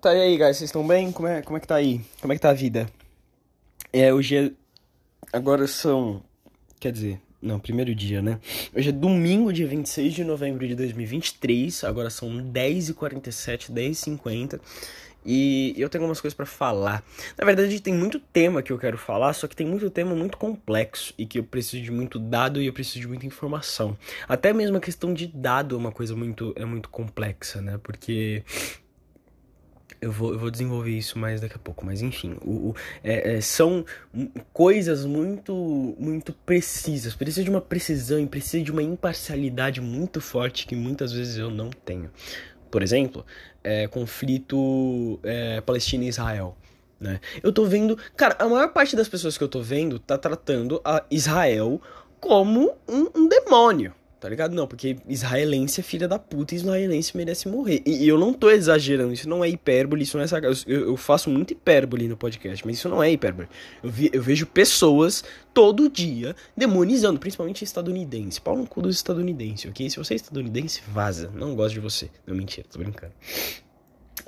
Tá e aí, guys, vocês estão bem? Como é, como é que tá aí? Como é que tá a vida? É, hoje é... Agora são... Quer dizer, não, primeiro dia, né? Hoje é domingo, dia 26 de novembro de 2023. Agora são 10h47, 10h50. E eu tenho algumas coisas para falar. Na verdade, tem muito tema que eu quero falar, só que tem muito tema muito complexo e que eu preciso de muito dado e eu preciso de muita informação. Até mesmo a questão de dado é uma coisa muito é muito complexa, né? Porque eu vou, eu vou desenvolver isso mais daqui a pouco, mas enfim, o, o é, é, são coisas muito muito precisas, precisa de uma precisão e precisa de uma imparcialidade muito forte que muitas vezes eu não tenho. Por exemplo, é, conflito é, Palestina e Israel. Né? Eu tô vendo. Cara, a maior parte das pessoas que eu tô vendo tá tratando a Israel como um, um demônio. Tá ligado? Não, porque israelense é filha da puta e israelense merece morrer. E, e eu não tô exagerando, isso não é hipérbole, isso não é sacanagem. Eu, eu, faço muito hipérbole no podcast, mas isso não é hipérbole. Eu, vi, eu vejo pessoas todo dia demonizando, principalmente estadunidense. Pau no cu dos estadunidenses, ok? Se você é estadunidense, vaza. Não gosto de você. Não, mentira, tô brincando.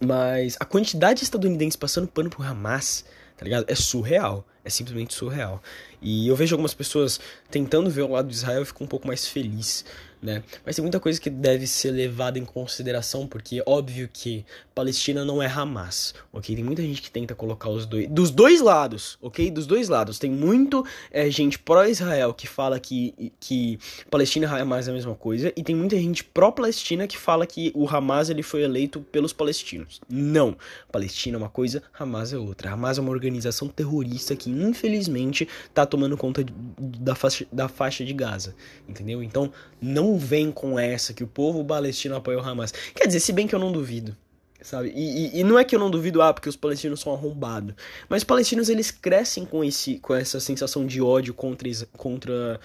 Mas a quantidade de estadunidenses passando pano pro Hamas, tá ligado? É surreal. É simplesmente surreal. E eu vejo algumas pessoas tentando ver o lado de Israel e fico um pouco mais feliz né? Mas tem muita coisa que deve ser levada em consideração, porque é óbvio que Palestina não é Hamas, ok? Tem muita gente que tenta colocar os dois, dos dois lados, ok? Dos dois lados. Tem muito é, gente pró-Israel que fala que, que Palestina e Hamas é a mesma coisa, e tem muita gente pró-Palestina que fala que o Hamas ele foi eleito pelos palestinos. Não. Palestina é uma coisa, Hamas é outra. Hamas é uma organização terrorista que, infelizmente, tá tomando conta da faixa, da faixa de Gaza, entendeu? Então, não não vem com essa que o povo palestino apoia o Hamas. Quer dizer, se bem que eu não duvido. Sabe? E, e, e, não é que eu não duvido, ah, porque os palestinos são arrombados. Mas os palestinos, eles crescem com, esse, com essa sensação de ódio contra, contra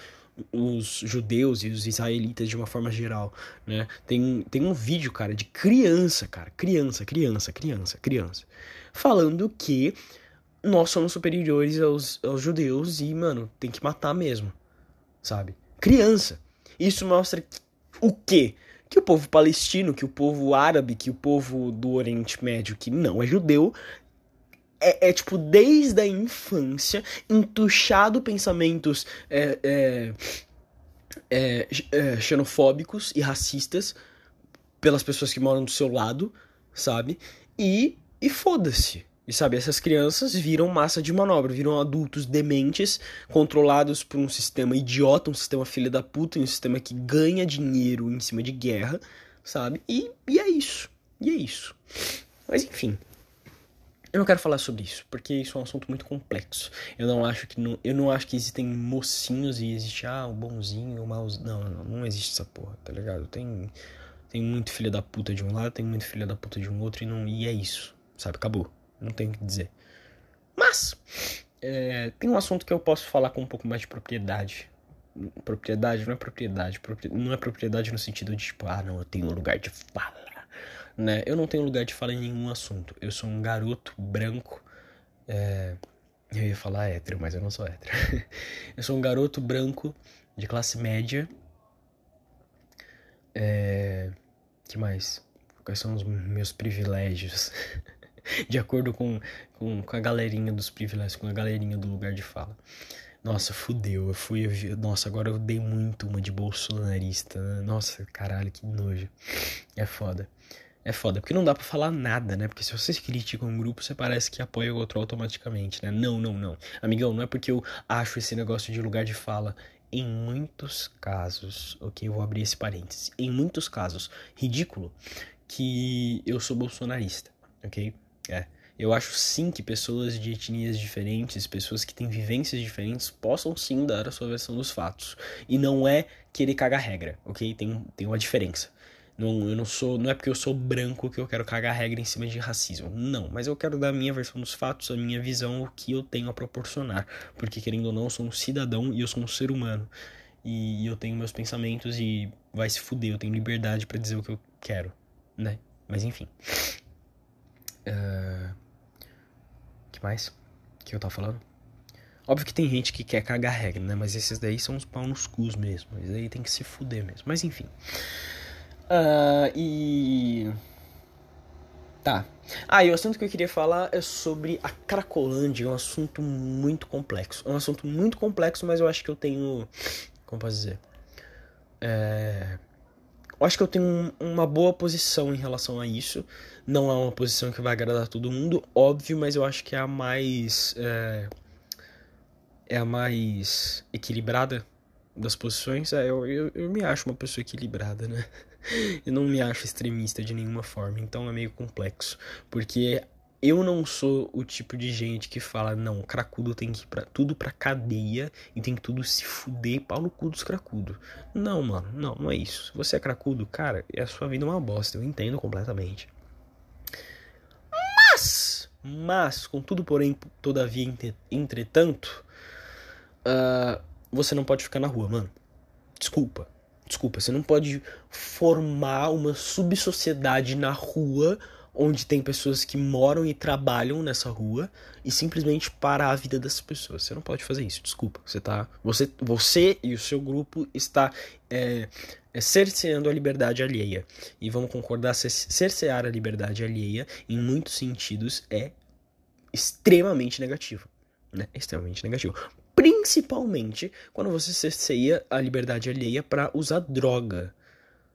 os judeus e os israelitas de uma forma geral, né? Tem, tem um vídeo, cara, de criança, cara, criança, criança, criança, criança, falando que nós somos superiores aos, aos judeus e, mano, tem que matar mesmo, sabe? Criança. Isso mostra o quê? Que o povo palestino, que o povo árabe, que o povo do Oriente Médio, que não é judeu, é, é, tipo, desde a infância, entuchado pensamentos é, é, é, é, xenofóbicos e racistas pelas pessoas que moram do seu lado, sabe? E, e foda-se. E sabe, essas crianças viram massa de manobra, viram adultos dementes, controlados por um sistema idiota, um sistema filha da puta, um sistema que ganha dinheiro em cima de guerra, sabe? E, e é isso. E é isso. Mas enfim. Eu não quero falar sobre isso, porque isso é um assunto muito complexo. Eu não acho que não, eu não acho que existem mocinhos e existe ah, o bonzinho, o malzinho. Não, não, não existe essa porra, tá ligado? Tem tem muito filha da puta de um lado, tem muito filha da puta de um outro e não e é isso, sabe? Acabou. Não tenho o que dizer. Mas, é, tem um assunto que eu posso falar com um pouco mais de propriedade. Propriedade não é propriedade. Não é propriedade no sentido de, tipo, ah, não, eu tenho lugar de fala. Né? Eu não tenho lugar de fala em nenhum assunto. Eu sou um garoto branco. É... Eu ia falar hétero, mas eu não sou hétero. eu sou um garoto branco de classe média. É... que mais? Quais são os meus privilégios? de acordo com, com, com, a galerinha dos privilégios, com a galerinha do lugar de fala. Nossa, fudeu. Eu fui. Eu, nossa, agora eu dei muito uma de bolsonarista. Né? Nossa, caralho, que nojo. É foda. É foda, porque não dá para falar nada, né? Porque se vocês criticam um grupo, você parece que apoia o outro automaticamente, né? Não, não, não. Amigão, não é porque eu acho esse negócio de lugar de fala. Em muitos casos, ok? Eu vou abrir esse parênteses. Em muitos casos, ridículo que eu sou bolsonarista, ok? É. Eu acho sim que pessoas de etnias diferentes, pessoas que têm vivências diferentes, possam sim dar a sua versão dos fatos. E não é querer cagar regra, ok? Tem, tem uma diferença. Não, eu não sou. Não é porque eu sou branco que eu quero cagar regra em cima de racismo. Não, mas eu quero dar a minha versão dos fatos, a minha visão, o que eu tenho a proporcionar. Porque, querendo ou não, eu sou um cidadão e eu sou um ser humano. E, eu tenho meus pensamentos e vai se fuder, eu tenho liberdade para dizer o que eu quero, né? Mas enfim. Uh, que mais? Que eu tava falando? Óbvio que tem gente que quer cagar regra, né? Mas esses daí são os pau nos cus mesmo. Esses daí tem que se fuder mesmo. Mas enfim. Uh, e. Tá. Ah, e o assunto que eu queria falar é sobre a Cracolândia, é um assunto muito complexo. É um assunto muito complexo, mas eu acho que eu tenho. Como posso dizer? É. Eu acho que eu tenho uma boa posição em relação a isso. Não é uma posição que vai agradar todo mundo, óbvio, mas eu acho que é a mais. É, é a mais equilibrada das posições. É, eu, eu, eu me acho uma pessoa equilibrada, né? Eu não me acho extremista de nenhuma forma, então é meio complexo. Porque eu não sou o tipo de gente que fala, não, cracudo tem que ir pra, tudo pra cadeia e tem que tudo se fuder pau no cu dos cracudo. Não, mano, não, não é isso. Se você é cracudo, cara, a sua vida é uma bosta, eu entendo completamente. Mas, mas, contudo, porém, todavia, entretanto, uh, você não pode ficar na rua, mano. Desculpa. Desculpa, você não pode formar uma subsociedade na rua onde tem pessoas que moram e trabalham nessa rua e simplesmente parar a vida dessas pessoas. Você não pode fazer isso, desculpa. Você tá. Você, você e o seu grupo está é, é cerceando a liberdade alheia. E vamos concordar, cercear a liberdade alheia, em muitos sentidos, é extremamente negativo. Né? Extremamente negativo principalmente quando você cerceia a liberdade alheia para usar droga,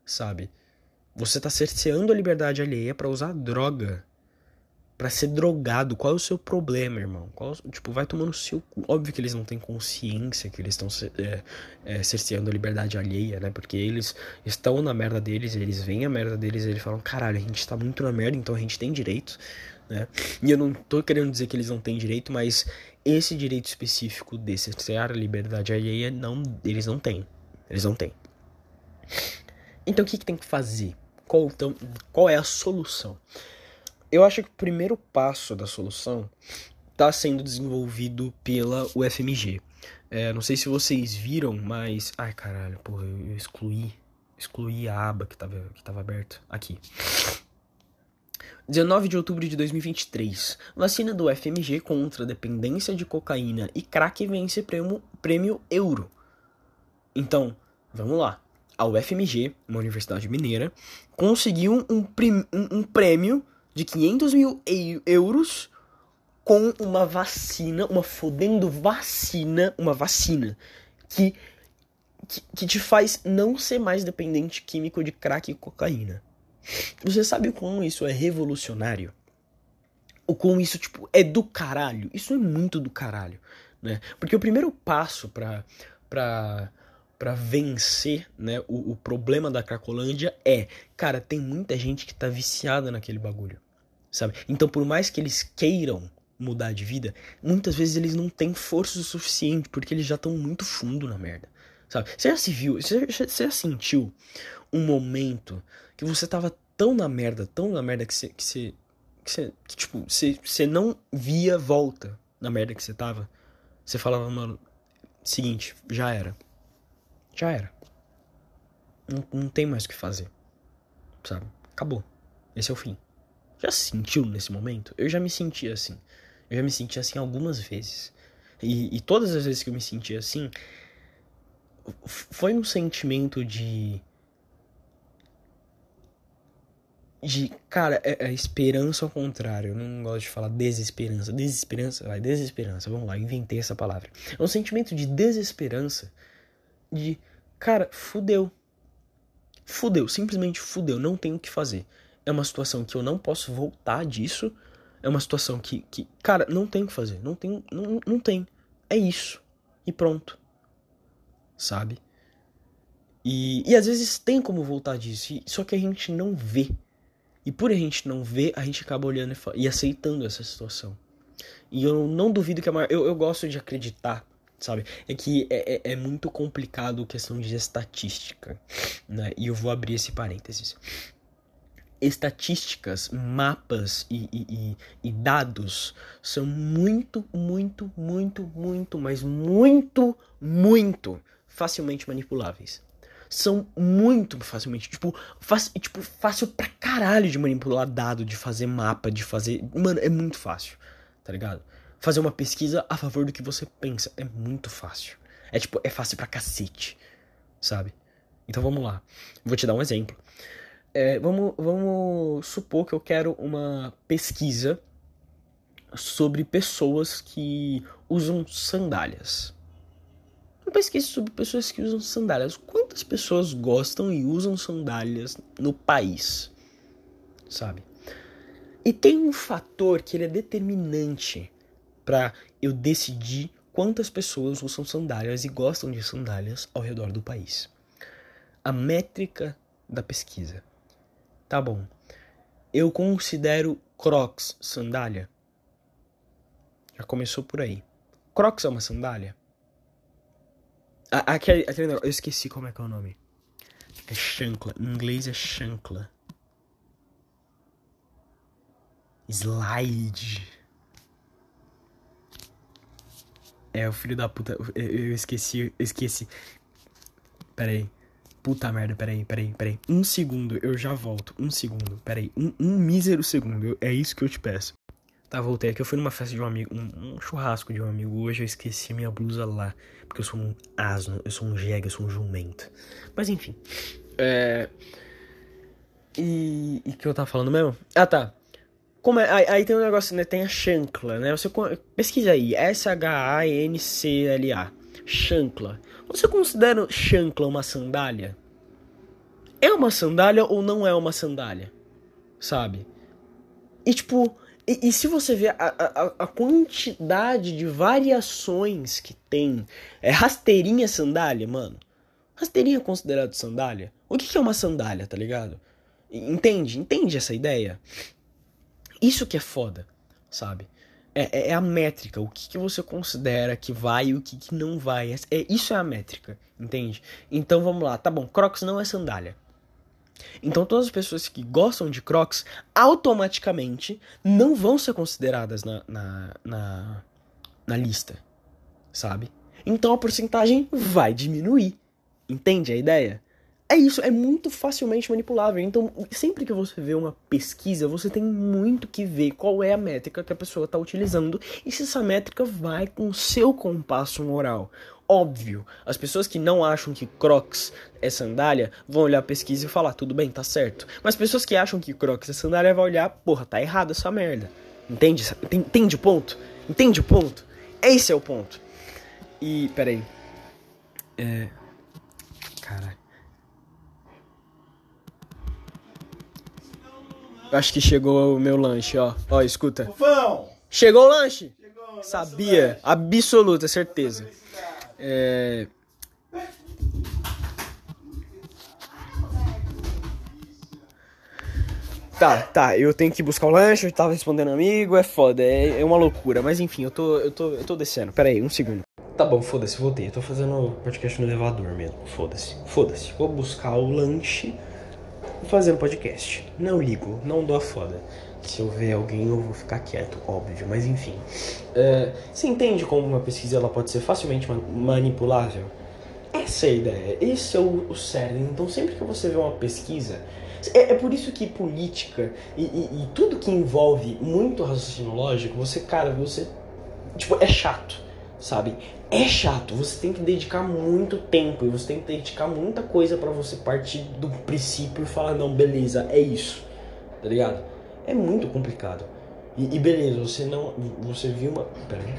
sabe? Você tá cerceando a liberdade alheia para usar droga, para ser drogado. Qual é o seu problema, irmão? Qual, tipo, vai tomando seu cu. Óbvio que eles não têm consciência que eles estão é, é, cerceando a liberdade alheia, né? Porque eles estão na merda deles, eles veem a merda deles e eles falam: caralho, a gente tá muito na merda, então a gente tem direito, né? E eu não tô querendo dizer que eles não têm direito, mas esse direito específico de cercear a liberdade alheia, não, eles não têm. Eles não têm. Então o que, que tem que fazer? Qual, então, qual é a solução? Eu acho que o primeiro passo da solução está sendo desenvolvido pela UFMG. É, não sei se vocês viram, mas. Ai caralho, porra, eu, excluí. Excluí a aba que estava que tava aberta. Aqui. 19 de outubro de 2023. Vacina do FMG contra dependência de cocaína e crack vence prêmio, prêmio Euro. Então, vamos lá. A UFMG, uma universidade mineira, conseguiu um, um, prêmio de 500 mil euros com uma vacina, uma fodendo vacina, uma vacina que, que, que te faz não ser mais dependente químico de crack e cocaína. Você sabe o quão isso é revolucionário? O quão isso, tipo, é do caralho? Isso é muito do caralho, né? Porque o primeiro passo pra, pra, pra vencer, né, o, o problema da Cracolândia é, cara, tem muita gente que tá viciada naquele bagulho, sabe? Então, por mais que eles queiram mudar de vida, muitas vezes eles não têm força o suficiente, porque eles já estão muito fundo na merda, sabe? Você já se viu, você já, você já sentiu um momento que você tava tão na merda, tão na merda que você. Que você, que você que, tipo, você, você não via volta na merda que você tava. Você falava, mano, seguinte, já era. Já era. Não, não tem mais o que fazer. Sabe? Acabou. Esse é o fim. Já se sentiu nesse momento? Eu já me senti assim. Eu já me senti assim algumas vezes. E, e todas as vezes que eu me senti assim, foi um sentimento de de, cara, é, é, esperança ao contrário. Eu não gosto de falar desesperança. Desesperança, vai, desesperança. Vamos lá, inventei essa palavra. É um sentimento de desesperança. De, cara, fudeu. Fudeu, simplesmente fudeu. Não tenho o que fazer. É uma situação que eu não posso voltar disso. É uma situação que, que cara, não tem o que fazer. Não tem, não, não tem. É isso. E pronto. Sabe? E, e às vezes tem como voltar disso. Só que a gente não vê. E por a gente não ver, a gente acaba olhando e, e aceitando essa situação. E eu não duvido que a maior. Eu, eu gosto de acreditar, sabe? É que é, é, é muito complicado a questão de estatística, né? E eu vou abrir esse parênteses estatísticas, mapas e, e, e, dados são muito, muito, muito, muito, mas muito, muito facilmente manipuláveis são muito facilmente, tipo, fácil, tipo, fácil pra caralho de manipular dado, de fazer mapa, de fazer. Mano, é muito fácil, tá ligado? Fazer uma pesquisa a favor do que você pensa é muito fácil. É tipo, é fácil pra cacete, sabe? Então vamos lá. Vou te dar um exemplo. É, vamos, vamos supor que eu quero uma pesquisa sobre pessoas que usam sandálias. Uma pesquisa sobre pessoas que usam sandálias. Quantas pessoas gostam e usam sandálias no país? Sabe? E tem um fator que ele é determinante para eu decidir quantas pessoas usam sandálias e gostam de sandálias ao redor do país. A métrica da pesquisa. Tá bom. Eu considero Crocs sandália? Já começou por aí. Crocs é uma sandália? aquele, aquele negócio, eu esqueci como é que é o nome. É chancla. Em inglês é chancla. Slide. É, o filho da puta. Eu esqueci, eu esqueci. Pera aí. Puta merda, peraí, peraí, peraí. Um segundo, eu já volto. Um segundo, peraí. Um, um mísero segundo, é isso que eu te peço. Tá, voltei aqui. Eu fui numa festa de um amigo, um, um, churrasco de um amigo. Hoje eu esqueci minha blusa lá. Porque eu sou um asno, eu sou um jegue, eu sou um jumento. Mas enfim. É. E. E que eu tava falando mesmo? Ah, tá. Como é, aí, aí, tem um negócio, né? Tem a chancla, né? Você pesquisa aí. S-H-A-N-C-L-A. Chancla. Você considera chancla uma sandália? É uma sandália ou não é uma sandália? Sabe? E tipo, e, e se você ver a, a, a, quantidade de variações que tem, é rasteirinha sandália, mano. Rasteirinha é considerado sandália? O que, que é uma sandália, tá ligado? Entende? Entende essa ideia? Isso que é foda, sabe? É, é, é, a métrica, o que, que você considera que vai e o que, que não vai. É, é, isso é a métrica, entende? Então vamos lá, tá bom, Crocs não é sandália. Então todas as pessoas que gostam de Crocs automaticamente não vão ser consideradas na, na, na, na lista, sabe? Então a porcentagem vai diminuir. Entende a ideia? É isso, é muito facilmente manipulável. Então, sempre que você vê uma pesquisa, você tem muito que ver qual é a métrica que a pessoa está utilizando e se essa métrica vai com o seu compasso moral. Óbvio, as pessoas que não acham que Crocs é sandália vão olhar a pesquisa e falar, tudo bem, tá certo. Mas pessoas que acham que Crocs é sandália vão olhar, porra, tá errado essa merda. Entende? Entende o ponto? Entende o ponto? Esse é o ponto. E, peraí. É. Acho que chegou o meu lanche, ó. Ó, escuta. Ufão! Chegou o lanche? Chegou, Sabia. Lanche. Absoluta, certeza. É... Tá, tá, eu tenho que buscar o lanche, eu tava respondendo amigo, é foda, é, é uma loucura. Mas enfim, eu tô, eu tô, eu tô descendo. Pera aí, um segundo. Tá bom, foda-se, voltei. Eu tô fazendo podcast no elevador mesmo. Foda-se, foda-se. Vou buscar o lanche fazendo podcast. Não ligo, não dou a foda. Se eu ver alguém, eu vou ficar quieto, óbvio, mas enfim. Uh, você entende como uma pesquisa ela pode ser facilmente manipulável? Essa é a ideia, esse é o, o cerne. Então, sempre que você vê uma pesquisa, é, é por isso que política e, e, e, tudo que envolve muito raciocínio lógico, você, cara, você. Tipo, é chato, sabe? é chato, você tem que dedicar muito tempo e você tem que dedicar muita coisa para você partir do princípio e falar, não, beleza, é isso, tá ligado? É muito complicado. E, e beleza, você não. Você viu uma. Pera aí.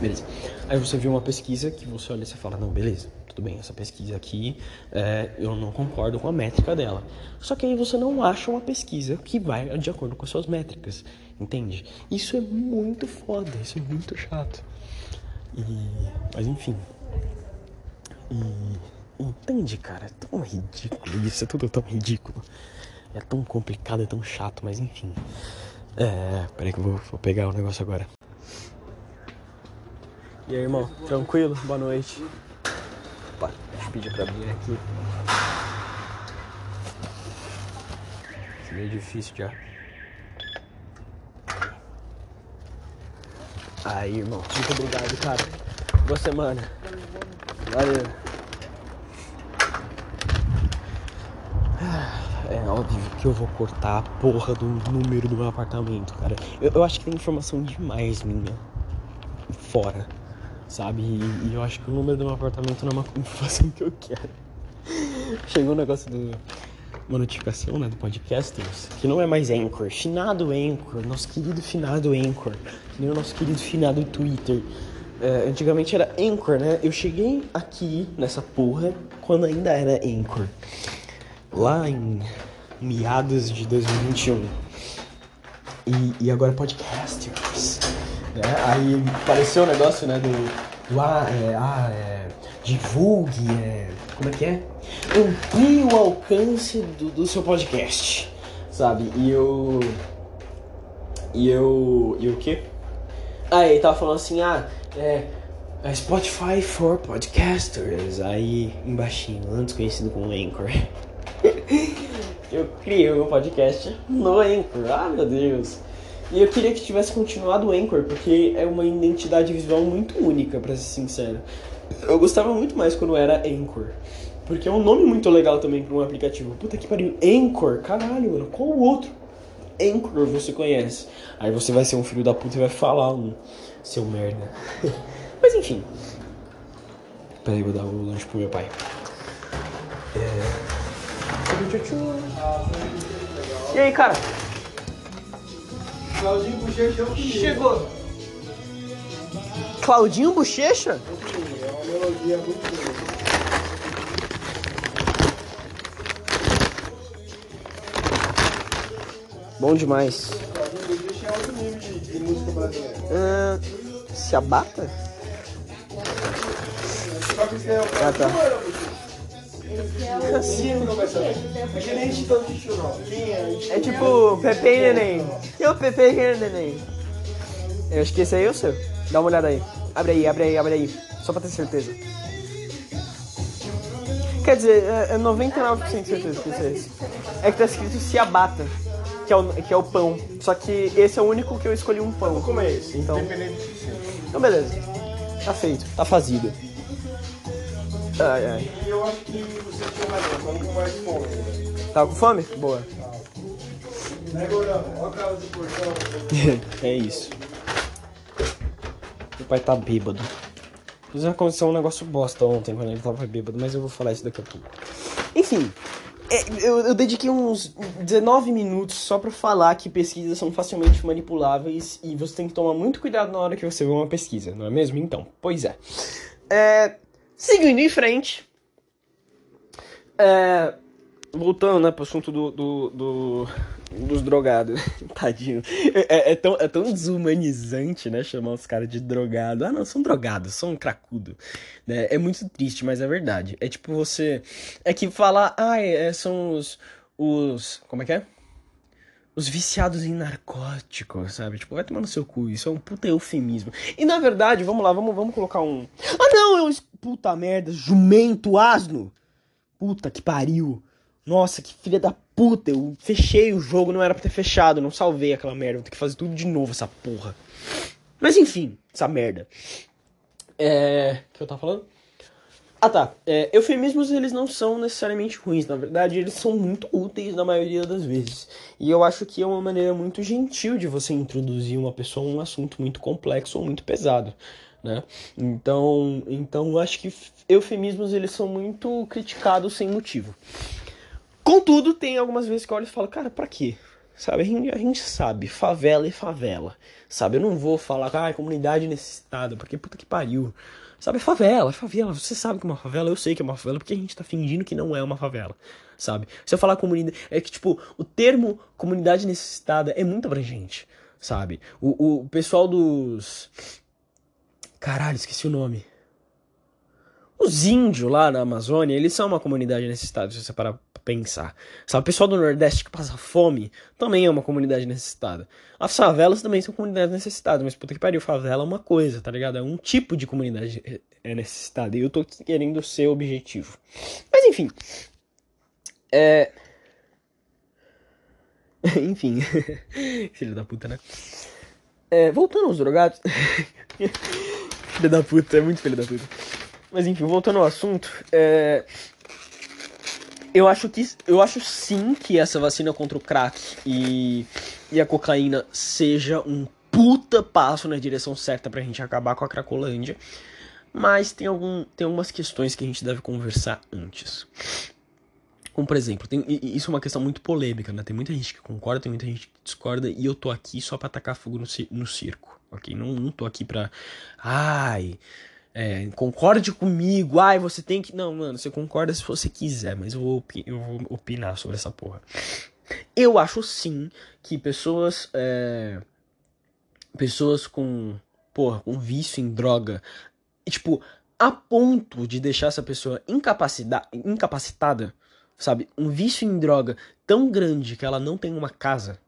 Beleza. Aí você viu uma pesquisa que você olha e você fala, não, beleza, tudo bem, essa pesquisa aqui é, eu não concordo com a métrica dela. Só que aí você não acha uma pesquisa que vai de acordo com as suas métricas, entende? Isso é muito foda, isso é muito chato. E, mas enfim. E entende, cara? É tão ridículo isso, é tudo tão ridículo. É tão complicado, é tão chato, mas enfim. É. Peraí que eu vou, vou pegar o negócio agora. E aí, irmão? Tranquilo? Boa noite. Opa, deixa eu pedir pra abrir aqui. Meio difícil já. Aí, irmão. Muito obrigado, cara. Boa semana. Valeu. É óbvio que eu vou cortar a porra do número do meu apartamento, cara. Eu, eu acho que tem informação demais minha fora, sabe? E, e, eu acho que o número do meu apartamento não é uma informação que eu quero. Chegou o um negócio do. uma notificação né, do Podcasters, que não é mais Anchor, finado Anchor, nosso querido finado Anchor, que nem o nosso querido finado Twitter. É, antigamente era Anchor, né? Eu cheguei aqui nessa porra quando ainda era Anchor, lá em meados de 2021. E, e agora Podcasters. Né? Aí apareceu o negócio, né, do, do ah, é, ah, é, divulgue, é, como é que é? Amplie o alcance do, do seu podcast, sabe? E eu. E eu. E o quê? Ah, ele tava falando assim, ah, é. é Spotify for Podcasters. Aí, embaixinho, antes conhecido como Anchor. eu criei o meu podcast no Anchor. Ah, meu Deus. E eu queria que tivesse continuado o Anchor, porque é uma identidade visual muito única, para ser sincero. Eu gostava muito mais quando era Anchor. Porque é um nome muito legal também para um aplicativo. Puta que pariu. Anchor, caralho, mano. Qual o outro Anchor você conhece? Aí você vai ser um filho da puta e vai falar um seu merda. Mas enfim. Peraí, vou dar o lanche pro meu pai. É... E aí, cara? Claudinho Bochecha é o primeiro. Chegou. Claudinho Bochecha? É uma melodia muito bonita. Bom demais. Claudinho Bochecha é outro nível de, de música brasileira. Ah, se abata? Só que é o Ah, tá. Assim. É é? É tipo Pepe e Neném. E o Pepe Neném? Eu acho que esse aí é o seu. Dá uma olhada aí. Abre aí, abre aí, abre aí. Só pra ter certeza. Quer dizer, é é 99% de certeza que esse é esse. É que tá escrito ciabatta, que é, o, que é o pão. Só que esse é o único que eu escolhi um pão. Como é esse? Então, então beleza. Tá feito, tá fazido. Ai, ai. E eu acho que você tinha razão, com mais fome. Tá com fome? Boa. é isso. Meu pai tá bêbado. Inclusive aconteceu um negócio bosta ontem quando ele tava bêbado, mas eu vou falar isso daqui a pouco. Enfim, é, eu, eu dediquei uns 19 minutos só pra falar que pesquisas são facilmente manipuláveis e você tem que tomar muito cuidado na hora que você vê uma pesquisa, não é mesmo? Então, pois é. É, seguindo em frente. É, voltando, né, pro assunto do, do, do- dos drogados. Tadinho. É, é tão, é tão desumanizante, né, chamar os caras de drogado. Ah, não, são drogados, são cracudo. Né? É muito triste, mas é verdade. É tipo você... É que falar, ah, é, são os... os... Como é que é? Os viciados em narcóticos, sabe? Tipo, vai tomar no seu cu. Isso é um puta eufemismo. E na verdade, vamos lá, vamos, vamos colocar um. Ah, não! É um. Puta merda, jumento, asno! Puta que pariu! Nossa, que filha da puta! Eu fechei o jogo, não era pra ter fechado, não salvei aquela merda. Vou ter que fazer tudo de novo, essa porra. Mas enfim, essa merda. É. O que eu tava falando? Ah tá, é, eufemismos eles não são necessariamente ruins, na verdade eles são muito úteis na maioria das vezes. E eu acho que é uma maneira muito gentil de você introduzir uma pessoa a um assunto muito complexo ou muito pesado, né? Então, então eu acho que eufemismos eles são muito criticados sem motivo. Contudo, tem algumas vezes que eu olho e falo, cara, pra quê? Sabe, a gente, a gente sabe, favela é favela. Sabe, eu não vou falar, ah, comunidade necessitada, porque puta que pariu. Sabe, favela, favela. Você sabe que é uma favela, eu sei que é uma favela, porque a gente tá fingindo que não é uma favela, sabe? Se eu falar comunidade. É que, tipo, o termo comunidade necessitada é muito abrangente, sabe? O, o pessoal dos. Caralho, esqueci o nome. Os índios lá na Amazônia, eles são uma comunidade necessitada, se você parar pensar. Sabe, o pessoal do Nordeste que passa fome também é uma comunidade necessitada. As favelas também são comunidades necessitadas, mas puta que pariu, favela é uma coisa, tá ligado? É um tipo de comunidade é necessitada. E eu tô querendo ser objetivo. Mas enfim. É. enfim. Filho da puta, né? É, voltando aos drogados. filho da puta, é muito filho da puta. Mas enfim, voltando ao assunto, é... eu acho que eu acho sim que essa vacina contra o crack e, e a cocaína seja um puta passo na direção certa pra gente acabar com a cracolândia. Mas tem, algum, tem algumas questões que a gente deve conversar antes. Como, por exemplo, tem, isso é uma questão muito polêmica, né? Tem muita gente que concorda, tem muita gente que discorda, e eu tô aqui só pra tacar fogo no, no circo, ok? Não, não tô aqui pra. Ai. É, concorde comigo, ai, você tem que. Não, mano, você concorda se você quiser, mas eu vou, eu vou opinar sobre essa porra. Eu acho sim que pessoas. É, pessoas com. Porra, com vício em droga. Tipo, a ponto de deixar essa pessoa incapacitada sabe? Um vício em droga tão grande que ela não tem uma casa,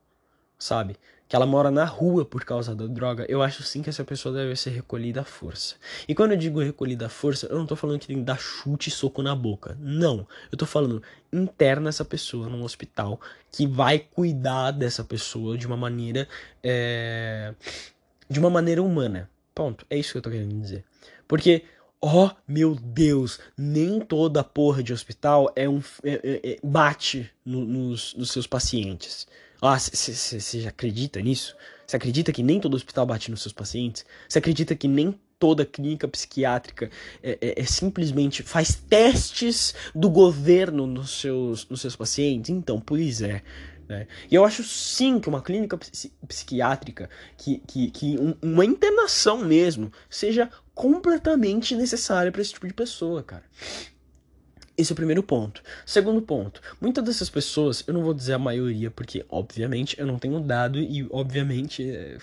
sabe? Que ela mora na rua por causa da droga, eu acho sim que essa pessoa deve ser recolhida à força. E quando eu digo recolhida à força, eu não tô falando que tem que dar chute e soco na boca. Não. Eu tô falando interna essa pessoa num hospital que vai cuidar dessa pessoa de uma maneira. É... de uma maneira humana. Ponto. É isso que eu tô querendo dizer. Porque Oh, meu Deus, nem toda porra de hospital é um é, é, é bate no, nos, nos, seus pacientes. Ah, você acredita nisso? Você acredita que nem todo hospital bate nos seus pacientes? Você acredita que nem toda clínica psiquiátrica é, é, é, simplesmente faz testes do governo nos seus, nos seus pacientes? Então, pois é. Né? E eu acho sim que uma clínica psiquiátrica, que, que, que um, uma internação mesmo, seja completamente necessária para esse tipo de pessoa, cara. Esse é o primeiro ponto. Segundo ponto, muitas dessas pessoas, eu não vou dizer a maioria, porque obviamente eu não tenho dado e obviamente é,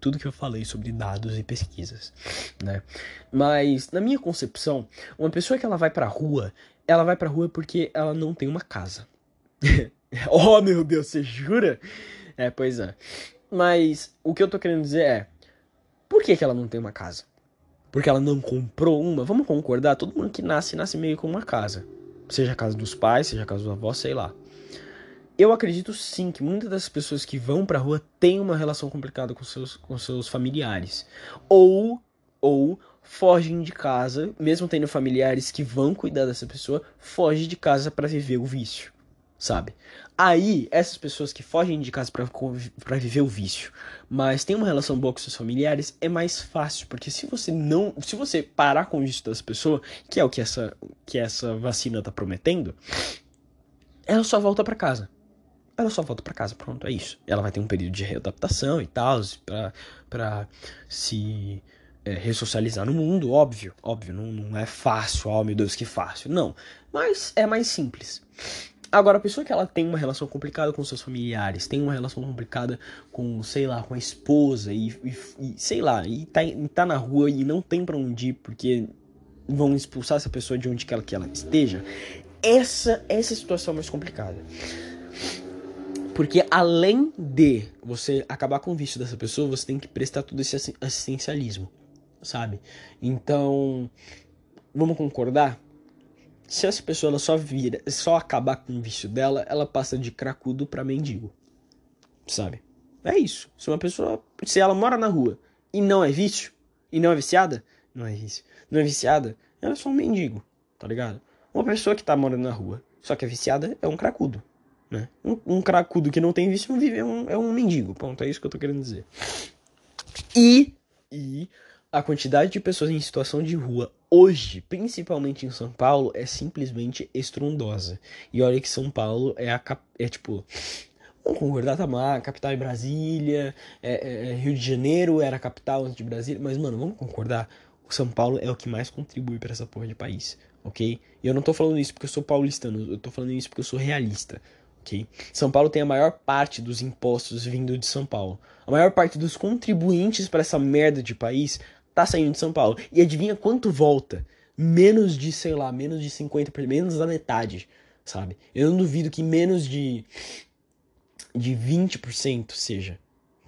tudo que eu falei sobre dados e pesquisas, né? Mas na minha concepção, uma pessoa que ela vai pra rua, ela vai pra rua porque ela não tem uma casa. oh, meu Deus, você jura? É, pois é. Mas o que eu tô querendo dizer é: por que, que ela não tem uma casa? Porque ela não comprou uma? Vamos concordar? Todo mundo que nasce, nasce meio com uma casa. Seja a casa dos pais, seja a casa dos avós, sei lá. Eu acredito sim que muitas das pessoas que vão pra rua têm uma relação complicada com seus, com seus familiares. Ou, ou fogem de casa, mesmo tendo familiares que vão cuidar dessa pessoa, fogem de casa para viver o vício sabe? Aí, essas pessoas que fogem de casa para viver o vício, mas tem uma relação boa com seus familiares, é mais fácil, porque se você não, se você parar com o vício das pessoas, que é o que essa que essa vacina tá prometendo, ela só volta para casa. Ela só volta para casa, pronto, é isso. Ela vai ter um período de readaptação e tal, pra se é, ressocializar no mundo, óbvio, óbvio, não, não é fácil, oh meu Deus, que fácil, não. Mas é mais simples. Agora, a pessoa que ela tem uma relação complicada com seus familiares, tem uma relação complicada com, sei lá, com a esposa e, e, e sei lá, e tá, e tá na rua e não tem para onde ir porque vão expulsar essa pessoa de onde quer que ela esteja, essa, essa situação é mais complicada. Porque além de você acabar com o vício dessa pessoa, você tem que prestar todo esse assistencialismo, sabe? Então, vamos concordar se essa pessoa só vira, só acabar com o vício dela, ela passa de cracudo para mendigo. Sabe? É isso. Se uma pessoa, se ela mora na rua e não é vício, e não é viciada, não é vício. Não é viciada, ela é só um mendigo, tá ligado? Uma pessoa que tá morando na rua, só que é viciada, é um cracudo. Né? Um, um cracudo que não tem vício não vive, é um, é um mendigo. Ponto, é isso que eu tô querendo dizer. E, e a quantidade de pessoas em situação de rua hoje, principalmente em São Paulo, é simplesmente estrondosa. E olha que São Paulo é a é tipo Vamos concordar, tá mal, capital é Brasília, é, é, é, Rio de Janeiro era a capital antes de Brasília, mas mano, vamos concordar, o São Paulo é o que mais contribui para essa porra de país, ok? E eu não tô falando isso porque eu sou paulistano, eu tô falando isso porque eu sou realista, ok? São Paulo tem a maior parte dos impostos vindo de São Paulo. A maior parte dos contribuintes para essa merda de país tá saindo de São Paulo. E adivinha quanto volta? Menos de, sei lá, menos de 50%, menos da metade, sabe? Eu não duvido que menos de de 20% seja.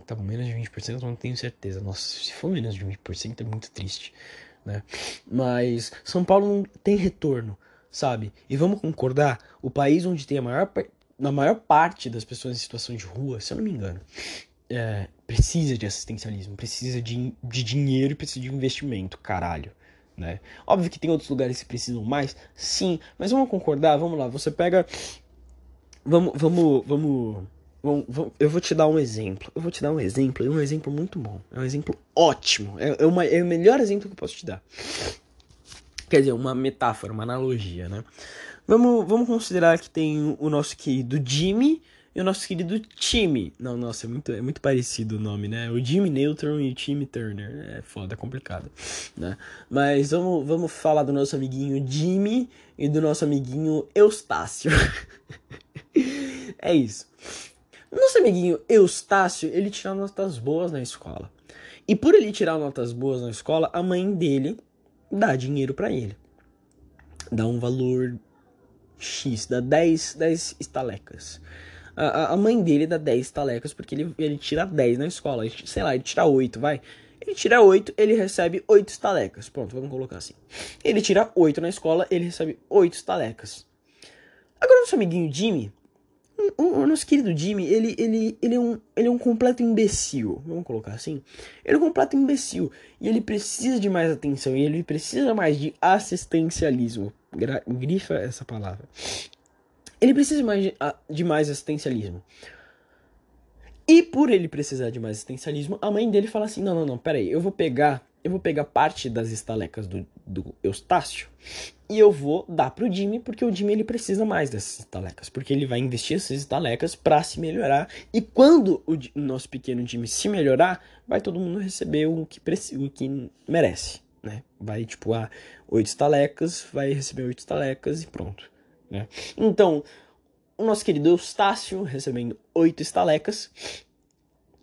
Tá bom, menos de 20% eu não tenho certeza. Nossa, se for menos de 20% é muito triste, né? Mas São Paulo não tem retorno, sabe? E vamos concordar, o país onde tem a maior, a maior parte das pessoas em situação de rua, se eu não me engano, é, precisa de assistencialismo, precisa de, de dinheiro e precisa de investimento, caralho. Né? Óbvio que tem outros lugares que precisam mais, sim, mas vamos concordar, vamos lá, você pega. Vamos, vamos, vamos, vamos, vamos eu vou te dar um exemplo. Eu vou te dar um exemplo, é um exemplo muito bom. É um exemplo ótimo. É, é, uma, é o melhor exemplo que eu posso te dar. Quer dizer, uma metáfora, uma analogia, né? Vamos, vamos considerar que tem o nosso querido Jimmy e o nosso querido time. Não, nossa, é muito, é muito parecido o nome, né? O Jimmy Neutron e o Timmy Turner. É foda, é complicado, né? Mas vamos, vamos falar do nosso amiguinho Jimmy e do nosso amiguinho Eustácio. é isso. Nosso amiguinho Eustácio, ele tira notas boas na escola. E por ele tirar notas boas na escola, a mãe dele dá dinheiro para ele. Dá um valor X, dá 10, 10 estalecas. A, a mãe dele dá 10 talecas porque ele, ele tira 10 na escola. Sei lá, ele tira 8, vai. Ele tira 8, ele recebe 8 estalecas. Pronto, vamos colocar assim. Ele tira 8 na escola, ele recebe 8 estalecas. Agora, nosso amiguinho Jimmy, o, o, nosso querido Jimmy, ele, ele, ele, é um, ele é um completo imbecil. Vamos colocar assim? Ele é um completo imbecil. E ele precisa de mais atenção. E ele precisa mais de assistencialismo. Gra grifa essa palavra. Ele precisa de mais, de mais assistencialismo. E por ele precisar de mais assistencialismo, a mãe dele fala assim: não, não, não, peraí, eu vou pegar. Eu vou pegar parte das estalecas do, do Eustácio e eu vou dar pro Jimmy, porque o Jimmy ele precisa mais dessas estalecas, porque ele vai investir essas estalecas para se melhorar. E quando o nosso pequeno Jimmy se melhorar, vai todo mundo receber o que, o que merece, né? Vai tipo, ah, oito estalecas, vai receber oito estalecas e pronto. Né? Então, o nosso querido Eustácio, recebendo oito estalecas,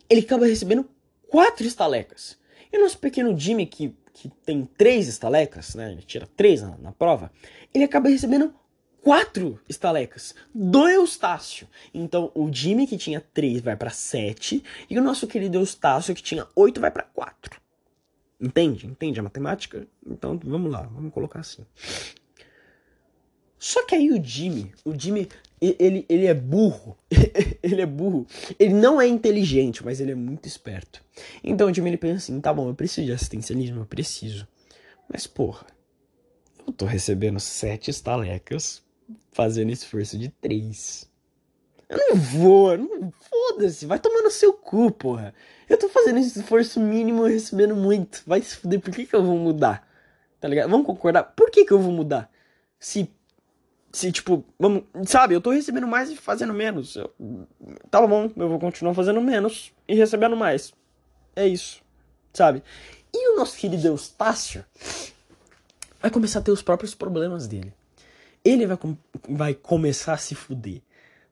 ele acaba recebendo quatro estalecas. E o nosso pequeno Jimmy, que, que tem três estalecas, né? ele tira três na, na prova, ele acaba recebendo quatro estalecas do Eustácio. Então, o Jimmy, que tinha três, vai para sete, e o nosso querido Eustácio, que tinha oito, vai para quatro. Entende? Entende a matemática? Então, vamos lá, vamos colocar assim. Só que aí o Jimmy, o Jimmy, ele, ele é burro. ele é burro. Ele não é inteligente, mas ele é muito esperto. Então o Jimmy ele pensa assim: tá bom, eu preciso de assistencialismo, eu preciso. Mas porra, eu tô recebendo sete estalecas fazendo esforço de três. Eu não vou, não foda-se, vai tomar no seu cu, porra. Eu tô fazendo esse esforço mínimo e recebendo muito. Vai se fuder, por que, que eu vou mudar? Tá ligado? Vamos concordar? Por que, que eu vou mudar? Se se, tipo, vamos, sabe, eu tô recebendo mais e fazendo menos. Eu, tá bom, eu vou continuar fazendo menos e recebendo mais. É isso, sabe? E o nosso querido Eustácio vai começar a ter os próprios problemas dele. Ele vai, vai começar a se fuder,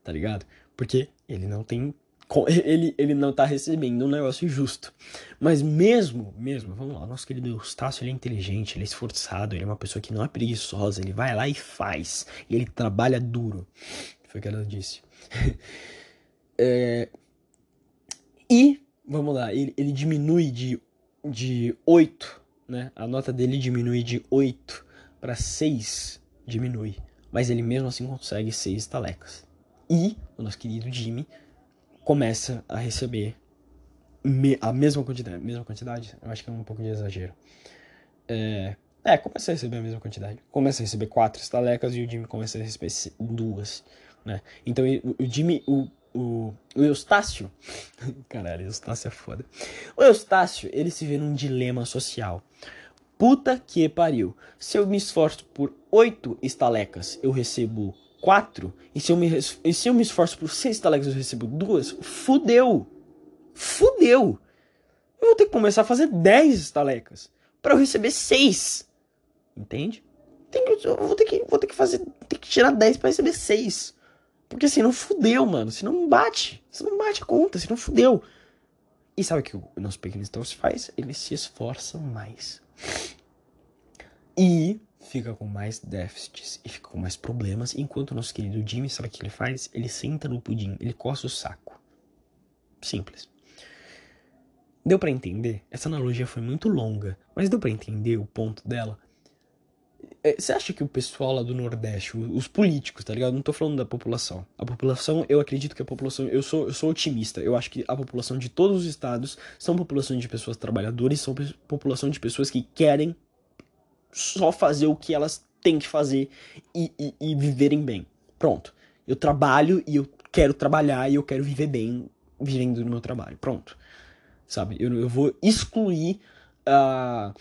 tá ligado? Porque ele não tem ele, ele não tá recebendo um negócio justo. Mas mesmo, mesmo, vamos lá, nosso querido Eustácio, ele é inteligente, ele é esforçado, ele é uma pessoa que não é preguiçosa, ele vai lá e faz. E ele trabalha duro. Foi o que ela disse. é, e, vamos lá, ele, ele diminui de, de 8, né? A nota dele diminui de 8 para 6, diminui. Mas ele mesmo assim consegue 6 talecas. E o nosso querido Jimmy começa a receber me, a mesma quantidade. Mesma quantidade? Eu acho que é um pouco de exagero. É, é, começa a receber a mesma quantidade. Começa a receber quatro estalecas e o Jimmy começa a receber duas. Né? Então o, Jimmy, o, o, o Eustácio. Caralho, Eustácio é foda. O Eustácio, ele se vê num dilema social. Puta que pariu. Se eu me esforço por oito estalecas, eu recebo 4, e se eu me, e se eu me esforço por 6 estalecas eu recebo 2, fudeu. Fudeu. Eu vou ter que começar a fazer 10 estalecas para eu receber 6. Entende? Tem que, eu vou ter que, vou ter que fazer, ter que tirar 10 para receber 6. Porque senão fudeu, mano. Senão não bate. Senão não bate a conta, senão fudeu. E sabe o que o nosso pequeno se faz? Ele se esforça mais. E fica com mais déficits e fica com mais problemas, enquanto o nosso querido Jimmy, sabe o que ele faz? Ele senta no pudim, ele coça o saco. Simples. Deu para entender? Essa analogia foi muito longa, mas deu para entender o ponto dela? É, você acha que o pessoal lá do Nordeste, os políticos, tá ligado? Não tô falando da população. A população, eu acredito que a população, eu sou, eu sou otimista. Eu acho que a população de todos os estados são populações de pessoas trabalhadoras, são população de pessoas que querem só fazer o que elas têm que fazer e, e, e viverem bem. Pronto. Eu trabalho e eu quero trabalhar e eu quero viver bem vivendo no meu trabalho. Pronto. Sabe? Eu, eu vou excluir a,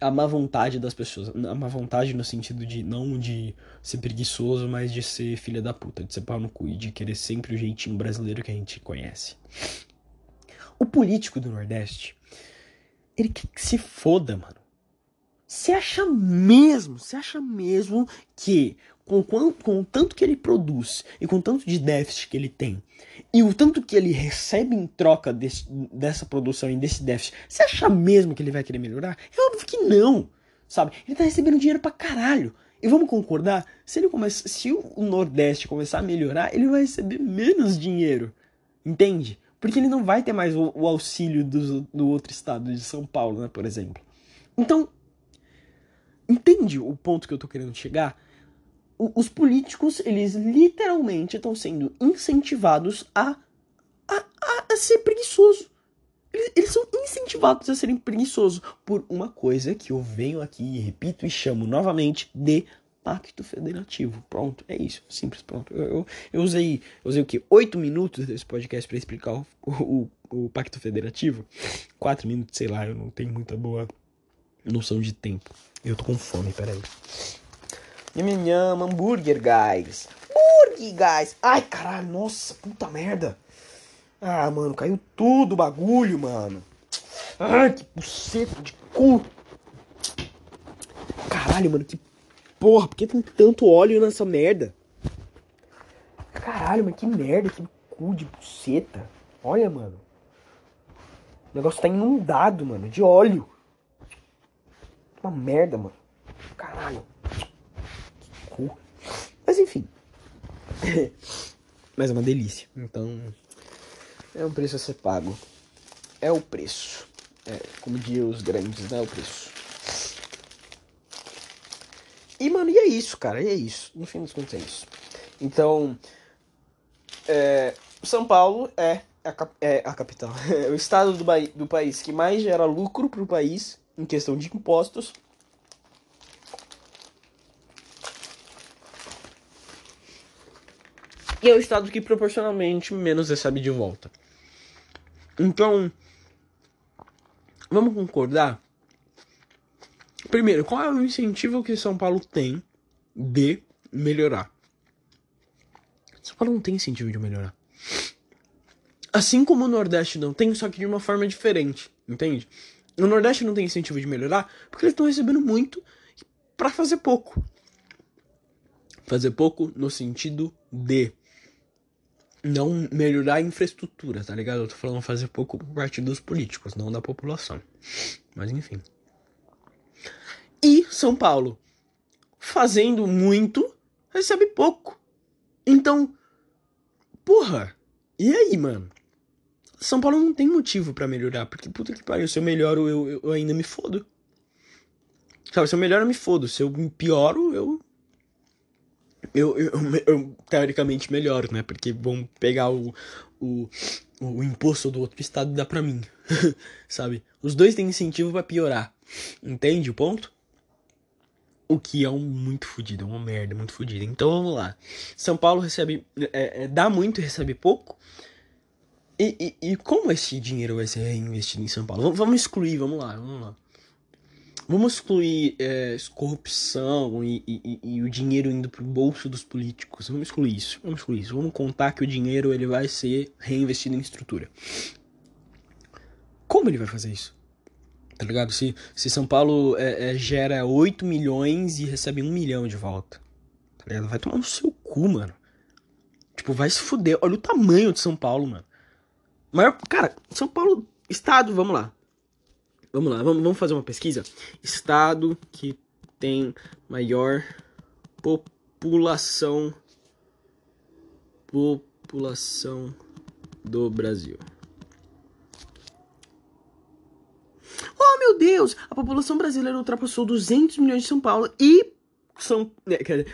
a má vontade das pessoas. A má vontade no sentido de não de ser preguiçoso, mas de ser filha da puta, de ser pau no cu e de querer sempre o jeitinho brasileiro que a gente conhece. O político do Nordeste, ele quer que se foda, mano. Você acha mesmo, você acha mesmo que com, com o tanto que ele produz e com o tanto de déficit que ele tem e o tanto que ele recebe em troca desse, dessa produção e desse déficit, você acha mesmo que ele vai querer melhorar? É óbvio que não, sabe? Ele tá recebendo dinheiro pra caralho. E vamos concordar, se ele começa, se o Nordeste começar a melhorar, ele vai receber menos dinheiro. Entende? Porque ele não vai ter mais o, o auxílio do, do outro estado, de São Paulo, né, por exemplo. Então, Entende o ponto que eu tô querendo chegar? Os políticos, eles literalmente estão sendo incentivados a, a, a, a ser preguiçoso. Eles, eles, são incentivados a serem preguiçosos por uma coisa que eu venho aqui e repito e chamo novamente de pacto federativo. Pronto, é isso. Simples, pronto. Eu, eu, eu usei, usei o que? Oito minutos desse podcast para explicar o, o, o, pacto federativo? Quatro minutos, sei lá, eu não tenho muita boa noção de tempo. Eu tô com fome, peraí. Nham, nham, hambúrguer, guys. Hambúrguer, guys. Ai, caralho, nossa, puta merda. Ah, mano, caiu tudo o bagulho, mano. Ai, que buceta de cu. Caralho, mano, que porra, por que tem tanto óleo nessa merda? Caralho, mas que merda, que cu de buceta. Olha, mano. O negócio tá inundado, mano, de óleo. Uma merda, mano. Caralho. Que cu. Mas enfim. Mas é uma delícia. Então. É um preço a ser pago. É o preço. É, como diziam os grandes, né? É o preço. E, mano, e é isso, cara. E é isso. No fim dos contos é isso. Então. É, São Paulo é a, é a capital. É o estado do, do país que mais gera lucro pro país em questão de impostos. E é o estado que proporcionalmente menos recebe de volta. Então, vamos concordar? Primeiro, qual é o incentivo que São Paulo tem de melhorar? São Paulo não tem incentivo de melhorar. Assim como o Nordeste não tem, só que de uma forma diferente, entende? O Nordeste não tem incentivo de melhorar porque eles estão recebendo muito para fazer pouco. Fazer pouco no sentido de não melhorar a infraestrutura, tá ligado? Eu tô falando fazer pouco por parte dos políticos, não da população. Mas enfim. E São Paulo, fazendo muito, recebe pouco. Então, porra, e aí, mano? São Paulo não tem motivo para melhorar, porque puta que pariu, se eu melhoro, eu, eu ainda me fodo. Sabe, se eu melhoro, eu me fodo. Se eu pioro, eu. Eu, eu, eu, eu teoricamente melhoro, né? Porque vão pegar o, o, o imposto do outro estado e dar pra mim. Sabe? Os dois têm incentivo para piorar. Entende o ponto? O que é um muito fodido, é uma merda, muito fodido. Então vamos lá. São Paulo recebe. É, é, dá muito e recebe pouco. E, e, e, como esse dinheiro vai ser reinvestido em São Paulo? Vamos excluir, vamos lá, vamos lá. Vamos excluir é, corrupção e, e, e, o dinheiro indo pro bolso dos políticos. Vamos excluir isso. Vamos excluir isso. Vamos contar que o dinheiro ele vai ser reinvestido em estrutura. Como ele vai fazer isso? Tá ligado? Se, se São Paulo é, é, gera 8 milhões e recebe 1 milhão de volta. Tá ligado? Vai tomar no seu cu, mano. Tipo, vai se fuder. Olha o tamanho de São Paulo, mano. Maior, cara, São Paulo, estado, vamos lá. Vamos lá, vamos, vamos fazer uma pesquisa. Estado que tem maior população população do Brasil. Oh, meu Deus! A população brasileira ultrapassou 200 milhões de São Paulo e são. É, cara,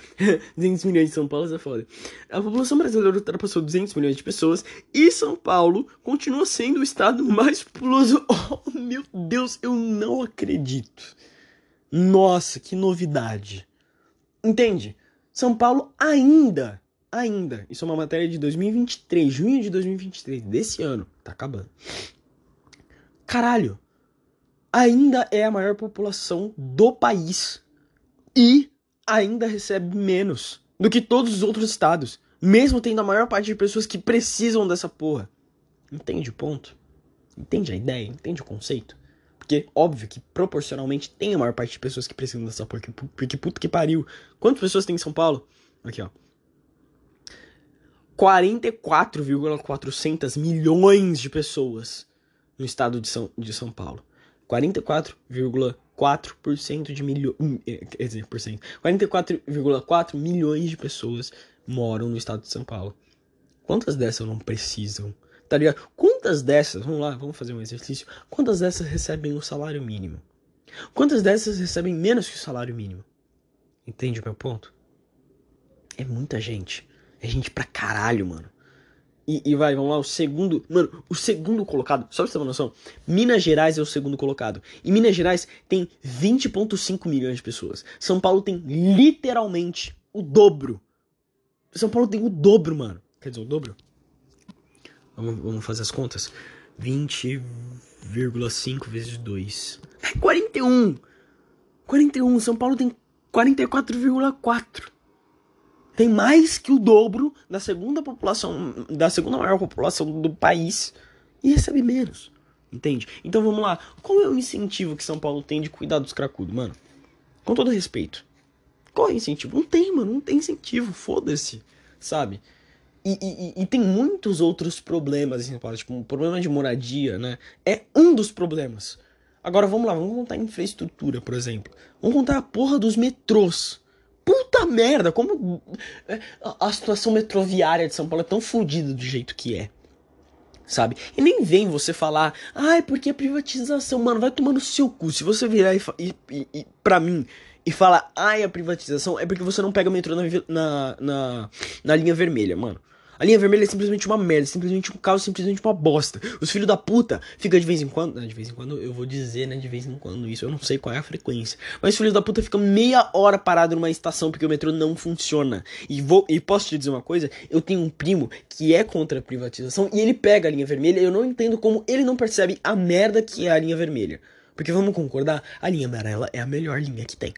200 milhões de São Paulo é foda. A população brasileira ultrapassou 200 milhões de pessoas e São Paulo continua sendo o estado mais populoso. Oh, meu Deus, eu não acredito. Nossa, que novidade. Entende? São Paulo ainda, ainda, isso é uma matéria de 2023, junho de 2023, desse ano, tá acabando. Caralho, ainda é a maior população do país e ainda recebe menos do que todos os outros estados, mesmo tendo a maior parte de pessoas que precisam dessa porra. Entende o ponto? Entende a ideia? Entende o conceito? Porque, óbvio que proporcionalmente tem a maior parte de pessoas que precisam dessa porra. Porque, porque puta que pariu. Quantas pessoas tem em São Paulo? Aqui, ó. 44,400 milhões de pessoas no estado de São, de São Paulo. 44,4% de milhões. Hum, é, por cento. 44,4 milhões de pessoas moram no estado de São Paulo. Quantas dessas não precisam? Tá ligado? Quantas dessas, vamos lá, vamos fazer um exercício. Quantas dessas recebem o salário mínimo? Quantas dessas recebem menos que o salário mínimo? Entende o meu ponto? É muita gente. É gente pra caralho, mano. E, e, vai, vamos lá, o segundo. Mano, o segundo colocado, só pra você ter uma noção, Minas Gerais é o segundo colocado. E Minas Gerais tem 20,5 milhões de pessoas. São Paulo tem literalmente o dobro. São Paulo tem o dobro, mano. Quer dizer, o dobro? Vamos, vamos fazer as contas. 20,5 vezes 2. É 41! 41. São Paulo tem 44,4 tem mais que o dobro da segunda população, da segunda maior população do país e recebe menos. Entende? Então vamos lá. Qual é o incentivo que São Paulo tem de cuidar dos cracudos, mano? Com todo respeito. Qual é o incentivo? Não tem, mano. Não tem incentivo. Foda-se. Sabe? E, e, e, tem muitos outros problemas em São Paulo. Tipo, o um problema de moradia, né? É um dos problemas. Agora vamos lá. Vamos contar infraestrutura, por exemplo. Vamos contar a porra dos metrôs. Puta merda, como é, a situação metroviária de São Paulo é tão fodida do jeito que é. Sabe? E nem vem você falar, ai, porque a privatização, mano, vai tomar no seu cu. Se você virar e, e, e pra mim e falar, ai, a privatização, é porque você não pega o metrô na, na, na, na linha vermelha, mano. A linha vermelha é simplesmente uma merda, simplesmente um caos, simplesmente uma bosta. Os filhos da puta ficam de vez em quando. De vez em quando eu vou dizer, né? De vez em quando isso, eu não sei qual é a frequência. Mas os filhos da puta ficam meia hora parado numa estação porque o metrô não funciona. E, vou, e posso te dizer uma coisa: eu tenho um primo que é contra a privatização e ele pega a linha vermelha. Eu não entendo como ele não percebe a merda que é a linha vermelha. Porque vamos concordar, a linha amarela é a melhor linha que tem.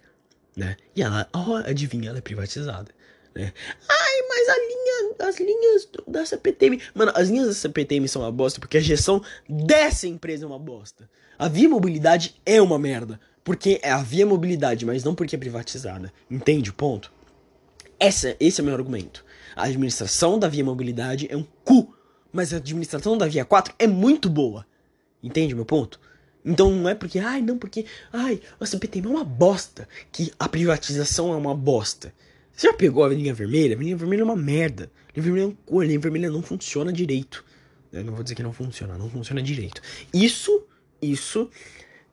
Né? E ela, oh, adivinha, ela é privatizada. Né? Ai, mas a linha, as linhas da CPTM. Mano, as linhas da CPTM são uma bosta porque a gestão dessa empresa é uma bosta. A Via Mobilidade é uma merda. Porque é a Via Mobilidade, mas não porque é privatizada. Entende o ponto? Essa, esse é o meu argumento. A administração da Via Mobilidade é um cu. Mas a administração da Via 4 é muito boa. Entende o meu ponto? Então não é porque, ai, não, porque, ai, a CPTM é uma bosta, que a privatização é uma bosta. Você já pegou a linha vermelha? A linha vermelha é uma merda. A linha vermelha é uma cor, a linha vermelha não funciona direito. Eu não vou dizer que não funciona, não funciona direito. Isso, isso,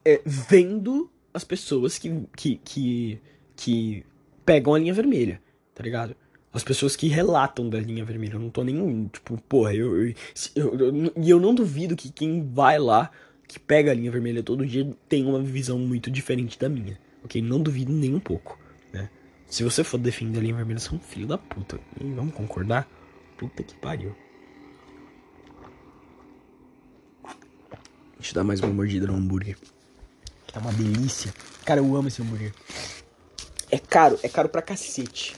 é, vendo as pessoas que, que, que, que pegam a linha vermelha, tá ligado? As pessoas que relatam da linha vermelha. Eu não tô nem, tipo, porra, eu. E eu, eu, eu, eu, não duvido que quem vai lá, que pega a linha vermelha todo dia, tem uma visão muito diferente da minha. Ok? Não duvido nem um pouco. Se você for defender a linha vermelha, você é um filho da puta. E vamos concordar? Puta que pariu. Deixa eu dar mais uma mordida no hambúrguer. Que tá uma delícia. Cara, eu amo esse hambúrguer. É caro, é caro pra cacete.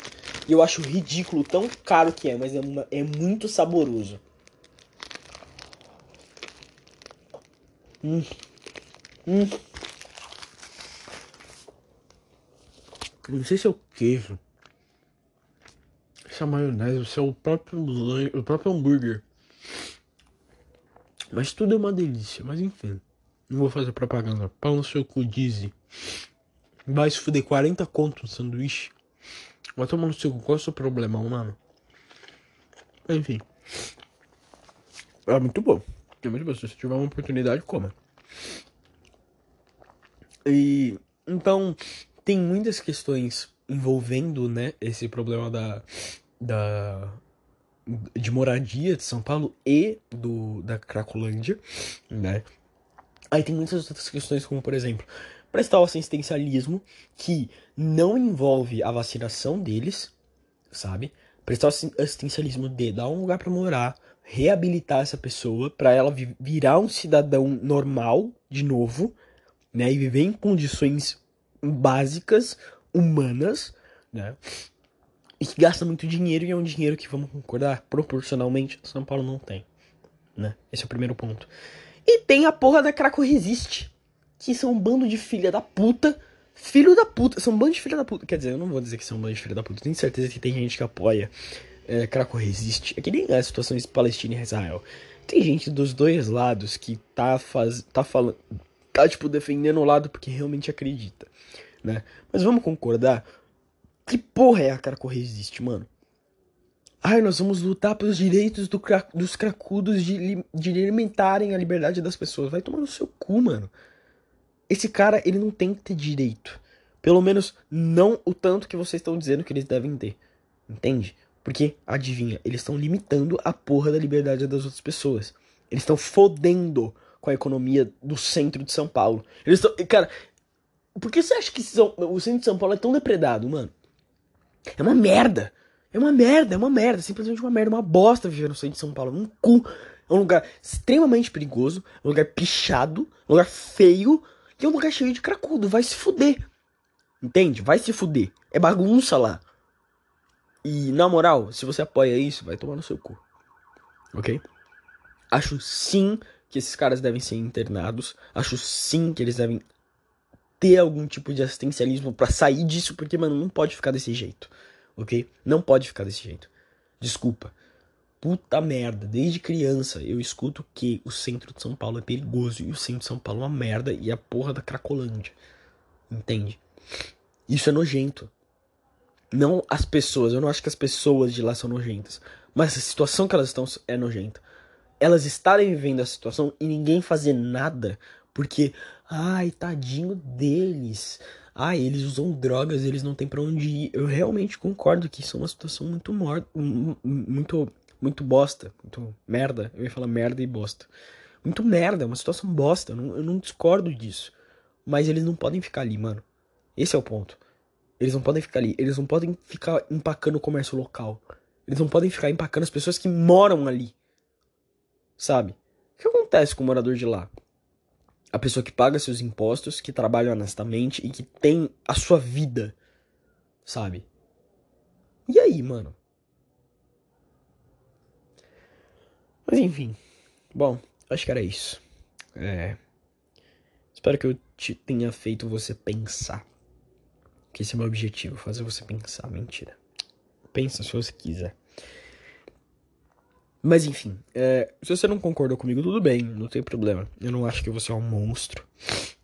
E eu acho ridículo tão caro que é, mas é, uma, é muito saboroso. Hum. Hum. Não sei se é o queijo. Se é a maionese, se é o próprio, o próprio hambúrguer. Mas tudo é uma delícia. Mas enfim. Não vou fazer propaganda. Pau no seu cu, Dizzy. Vai se fuder 40 conto no sanduíche. Vai tomar no seu cu. Qual é o seu problema, mano? Enfim. É muito bom. É muito bom. Se você tiver uma oportunidade, coma. E. Então tem muitas questões envolvendo, né, esse problema da, da de moradia de São Paulo e do da Cracolândia, né? Aí tem muitas outras questões, como por exemplo, prestar o assistencialismo que não envolve a vacinação deles, sabe? Prestar o assistencialismo de dar um lugar para morar, reabilitar essa pessoa para ela virar um cidadão normal de novo, né? E viver em condições básicas, humanas, né? E que gasta muito dinheiro e é um dinheiro que, vamos concordar, proporcionalmente, São Paulo não tem, né? Esse é o primeiro ponto. E tem a porra da Craco Resiste, que são um bando de filha da puta. Filho da puta, são um bando de filha da puta. Quer dizer, eu não vou dizer que são um bando de filha da puta, tenho certeza que tem gente que apoia é, Craco Resiste. É que nem a situação de Palestina e Israel. Tem gente dos dois lados que tá, faz, tá falando. Tá, tipo, defendendo o lado porque realmente acredita, né? Mas vamos concordar. Que porra é a Craco Resiste, mano? Ai, nós vamos lutar pelos direitos do cra dos cracudos de, de alimentarem a liberdade das pessoas. Vai tomar no seu cu, mano. Esse cara, ele não tem que ter direito. Pelo menos não o tanto que vocês estão dizendo que eles devem ter. Entende? Porque, adivinha, eles estão limitando a porra da liberdade das outras pessoas. Eles estão fodendo com a economia do centro de São Paulo. Eles estão. Cara, por que você acha que São, o centro de São Paulo é tão depredado, mano? É uma merda. É uma merda, é uma merda. Simplesmente uma merda, uma bosta viver no centro de São Paulo. Um cu. É um lugar extremamente perigoso. Um lugar pichado. Um lugar feio. E é um lugar cheio de cracudo. Vai se fuder. Entende? Vai se fuder. É bagunça lá. E, na moral, se você apoia isso, vai tomar no seu cu. Ok? Acho sim que esses caras devem ser internados. Acho sim que eles devem ter algum tipo de assistencialismo para sair disso, porque, mano, não pode ficar desse jeito. Ok? Não pode ficar desse jeito. Desculpa. Puta merda, desde criança eu escuto que o centro de São Paulo é perigoso e o centro de São Paulo é uma merda e a porra da Cracolândia. Entende? Isso é nojento. Não as pessoas, eu não acho que as pessoas de lá são nojentas, mas a situação que elas estão é nojenta. Elas estarem vivendo a situação e ninguém fazer nada porque, ai, tadinho deles. Ai, eles usam drogas, eles não têm para onde ir. Eu realmente concordo que isso é uma situação muito morta, muito muito bosta, muito merda. Eu ia falar merda e bosta. Muito merda, é uma situação bosta, eu não, eu não discordo disso. Mas eles não podem ficar ali, mano. Esse é o ponto. Eles não podem ficar ali. Eles não podem ficar empacando o comércio local. Eles não podem ficar empacando as pessoas que moram ali. Sabe? O que acontece com o morador de lá? A pessoa que paga seus impostos, que trabalha honestamente e que tem a sua vida. Sabe? E aí, mano? Mas enfim. Bom, acho que era isso. É. Espero que eu te tenha feito você pensar. Que esse é o meu objetivo, fazer você pensar. Mentira. Pensa se você quiser. Mas enfim, é, se você não concordou comigo, tudo bem, não tem problema. Eu não acho que você é um monstro.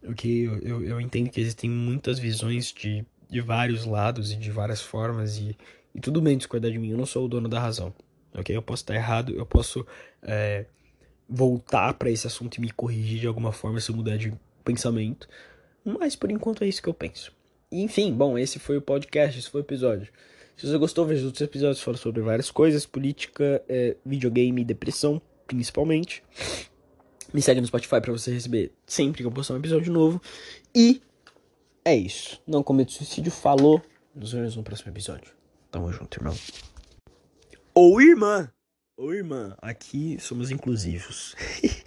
Ok? Eu, eu, eu entendo que existem muitas visões de, de vários lados e de várias formas. E, e tudo bem discordar de mim, eu não sou o dono da razão. Ok? Eu posso estar errado, eu posso é, voltar para esse assunto e me corrigir de alguma forma se eu mudar de pensamento. Mas por enquanto é isso que eu penso. Enfim, bom, esse foi o podcast, esse foi o episódio. Se você gostou, veja os outros episódios falam sobre várias coisas, política, é, videogame, depressão, principalmente. Me segue no Spotify para você receber sempre que eu postar um episódio novo. E é isso. Não cometa suicídio. Falou. Nos vemos no próximo episódio. Tamo junto, irmão. Ou irmã. Ou irmã. Aqui somos inclusivos.